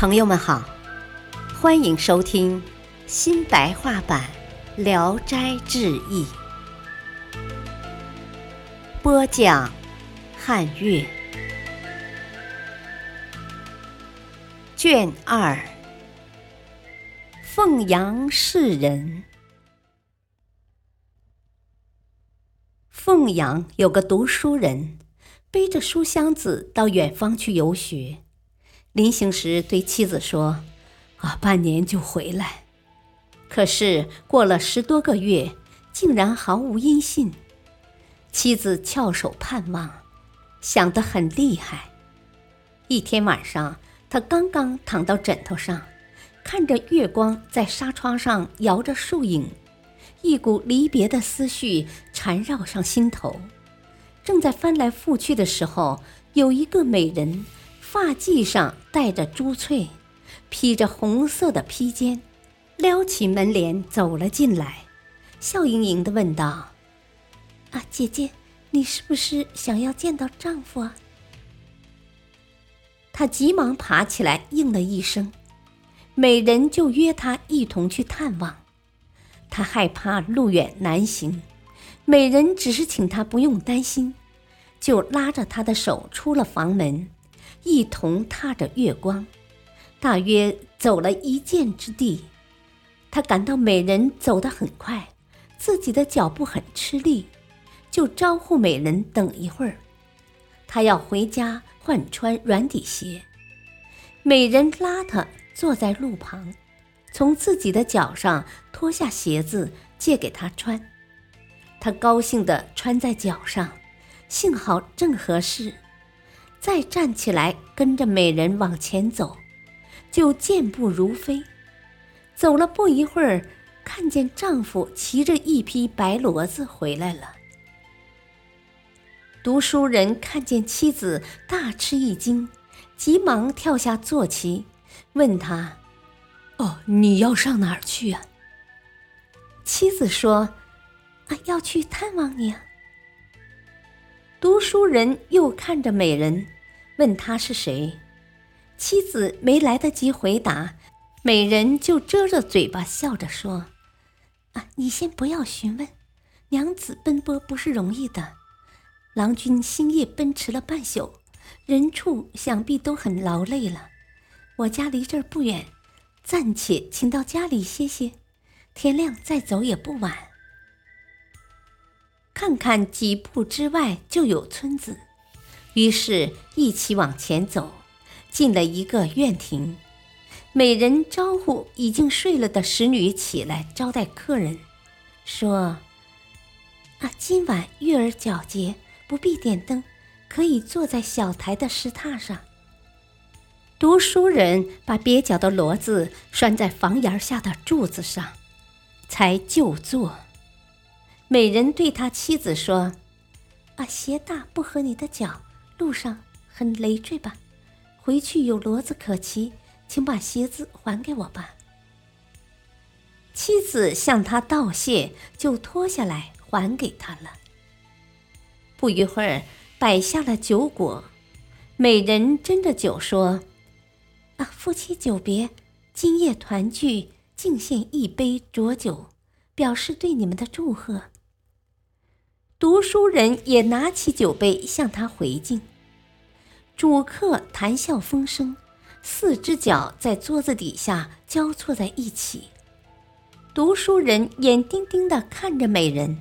朋友们好，欢迎收听新白话版《聊斋志异》，播讲汉乐，卷二，凤阳市人。凤阳有个读书人，背着书箱子到远方去游学。临行时对妻子说：“啊，半年就回来。”可是过了十多个月，竟然毫无音信。妻子翘首盼望，想得很厉害。一天晚上，他刚刚躺到枕头上，看着月光在纱窗上摇着树影，一股离别的思绪缠绕上心头。正在翻来覆去的时候，有一个美人。发髻上戴着珠翠，披着红色的披肩，撩起门帘走了进来，笑盈盈的问道：“啊，姐姐，你是不是想要见到丈夫啊？”她急忙爬起来应了一声，美人就约他一同去探望。她害怕路远难行，美人只是请他不用担心，就拉着他的手出了房门。一同踏着月光，大约走了一箭之地。他感到美人走得很快，自己的脚步很吃力，就招呼美人等一会儿。他要回家换穿软底鞋。美人拉他坐在路旁，从自己的脚上脱下鞋子借给他穿。他高兴地穿在脚上，幸好正合适。再站起来，跟着美人往前走，就健步如飞。走了不一会儿，看见丈夫骑着一匹白骡子回来了。读书人看见妻子，大吃一惊，急忙跳下坐骑，问他：“哦，你要上哪儿去啊？”妻子说：“啊，要去探望你啊。”读书人又看着美人，问他是谁。妻子没来得及回答，美人就遮着嘴巴笑着说：“啊，你先不要询问，娘子奔波不是容易的。郎君星夜奔驰了半宿，人畜想必都很劳累了。我家离这儿不远，暂且请到家里歇歇，天亮再走也不晚。”看看几步之外就有村子，于是一起往前走，进了一个院庭。美人招呼已经睡了的使女起来招待客人，说：“啊，今晚月儿皎洁，不必点灯，可以坐在小台的石榻上。”读书人把蹩脚的骡子拴在房檐下的柱子上，才就坐。美人对他妻子说：“啊，鞋大不合你的脚，路上很累赘吧？回去有骡子可骑，请把鞋子还给我吧。”妻子向他道谢，就脱下来还给他了。不一会儿，摆下了酒果，美人斟着酒说：“啊，夫妻久别，今夜团聚，敬献一杯浊酒，表示对你们的祝贺。”读书人也拿起酒杯向他回敬。主客谈笑风生，四只脚在桌子底下交错在一起。读书人眼盯盯地看着美人，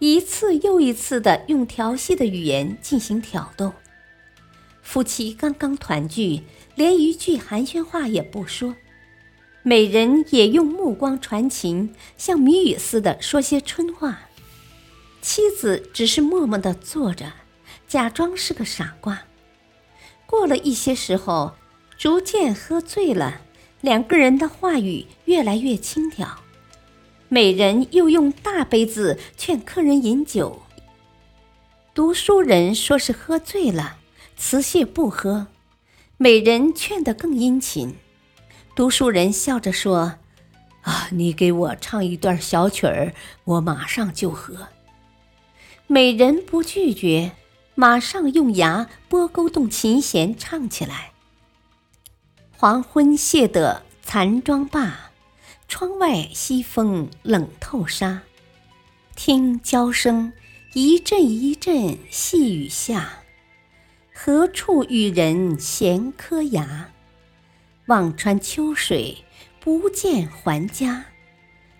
一次又一次地用调戏的语言进行挑逗。夫妻刚刚团聚，连一句寒暄话也不说，美人也用目光传情，像谜语似的说些春话。妻子只是默默地坐着，假装是个傻瓜。过了一些时候，逐渐喝醉了，两个人的话语越来越轻佻。美人又用大杯子劝客人饮酒。读书人说是喝醉了，辞谢不喝。美人劝得更殷勤。读书人笑着说：“啊，你给我唱一段小曲儿，我马上就喝。”美人不拒绝，马上用牙拨勾动琴弦唱起来。黄昏谢得残妆罢，窗外西风冷透纱。听娇声一阵一阵细雨下，何处与人闲磕牙？望穿秋水不见还家，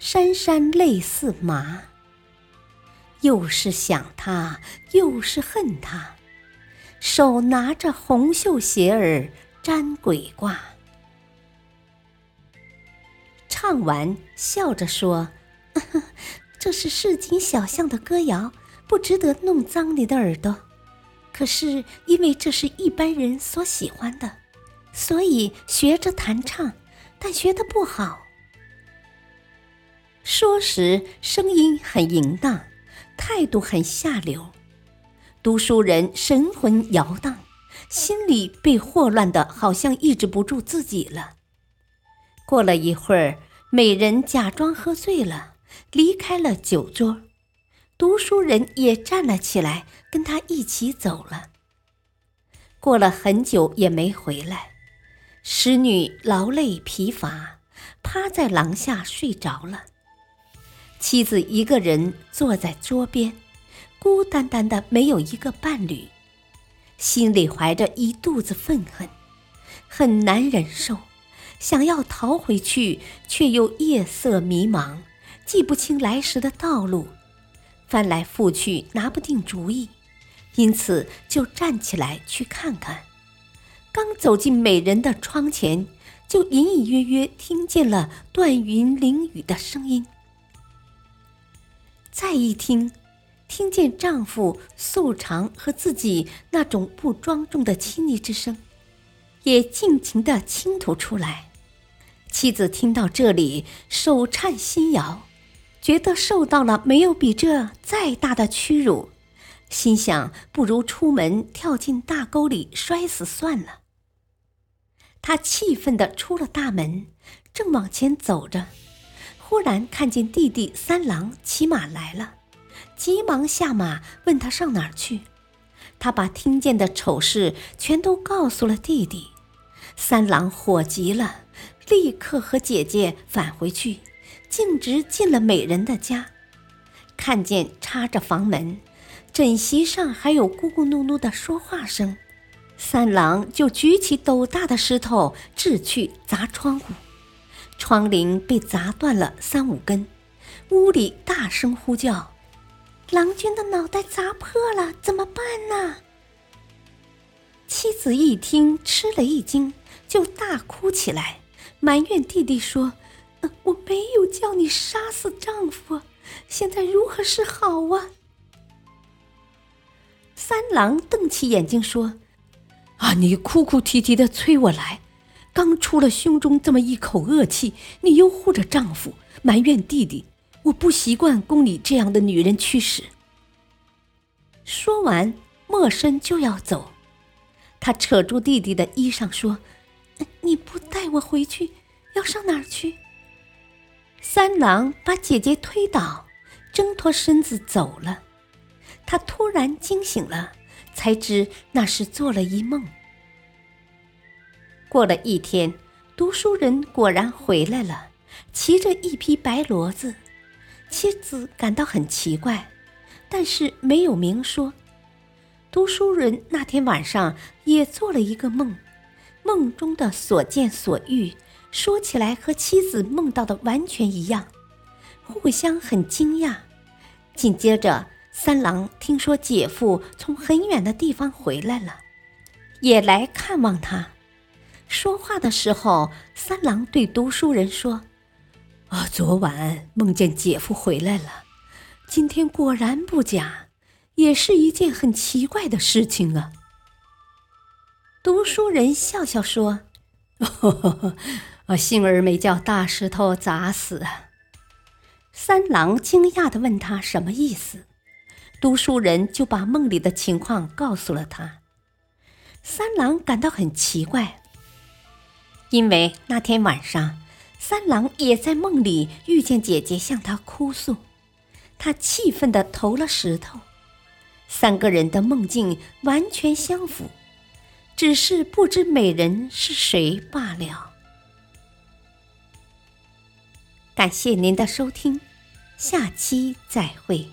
潸潸泪似麻。又是想他，又是恨他，手拿着红绣鞋儿沾鬼挂。唱完，笑着说：“这是市井小巷的歌谣，不值得弄脏你的耳朵。可是因为这是一般人所喜欢的，所以学着弹唱，但学的不好。”说时声音很淫荡。态度很下流，读书人神魂摇荡，心里被霍乱的，好像抑制不住自己了。过了一会儿，美人假装喝醉了，离开了酒桌，读书人也站了起来，跟他一起走了。过了很久也没回来，使女劳累疲乏，趴在廊下睡着了。妻子一个人坐在桌边，孤单单的，没有一个伴侣，心里怀着一肚子愤恨，很难忍受，想要逃回去，却又夜色迷茫，记不清来时的道路，翻来覆去拿不定主意，因此就站起来去看看。刚走进美人的窗前，就隐隐约约听见了断云淋雨的声音。再一听，听见丈夫素常和自己那种不庄重的亲昵之声，也尽情的倾吐出来。妻子听到这里，手颤心摇，觉得受到了没有比这再大的屈辱，心想不如出门跳进大沟里摔死算了。她气愤的出了大门，正往前走着。忽然看见弟弟三郎骑马来了，急忙下马问他上哪儿去。他把听见的丑事全都告诉了弟弟。三郎火急了，立刻和姐姐返回去，径直进了美人的家。看见插着房门，枕席上还有咕咕哝哝的说话声，三郎就举起斗大的石头掷去砸窗户。窗棂被砸断了三五根，屋里大声呼叫：“郎君的脑袋砸破了，怎么办呢？”妻子一听，吃了一惊，就大哭起来，埋怨弟弟说：“我没有叫你杀死丈夫，现在如何是好啊？”三郎瞪起眼睛说：“啊，你哭哭啼啼的催我来。”刚出了胸中这么一口恶气，你又护着丈夫，埋怨弟弟，我不习惯宫里这样的女人驱使。说完，默身就要走，他扯住弟弟的衣裳说：“你不带我回去，要上哪儿去？”三郎把姐姐推倒，挣脱身子走了。他突然惊醒了，才知那是做了一梦。过了一天，读书人果然回来了，骑着一匹白骡子。妻子感到很奇怪，但是没有明说。读书人那天晚上也做了一个梦，梦中的所见所遇，说起来和妻子梦到的完全一样，互相很惊讶。紧接着，三郎听说姐夫从很远的地方回来了，也来看望他。说话的时候，三郎对读书人说：“啊，昨晚梦见姐夫回来了，今天果然不假，也是一件很奇怪的事情啊。”读书人笑笑说：“啊，幸而没叫大石头砸死。”三郎惊讶的问他什么意思，读书人就把梦里的情况告诉了他。三郎感到很奇怪。因为那天晚上，三郎也在梦里遇见姐姐向他哭诉，他气愤地投了石头。三个人的梦境完全相符，只是不知美人是谁罢了。感谢您的收听，下期再会。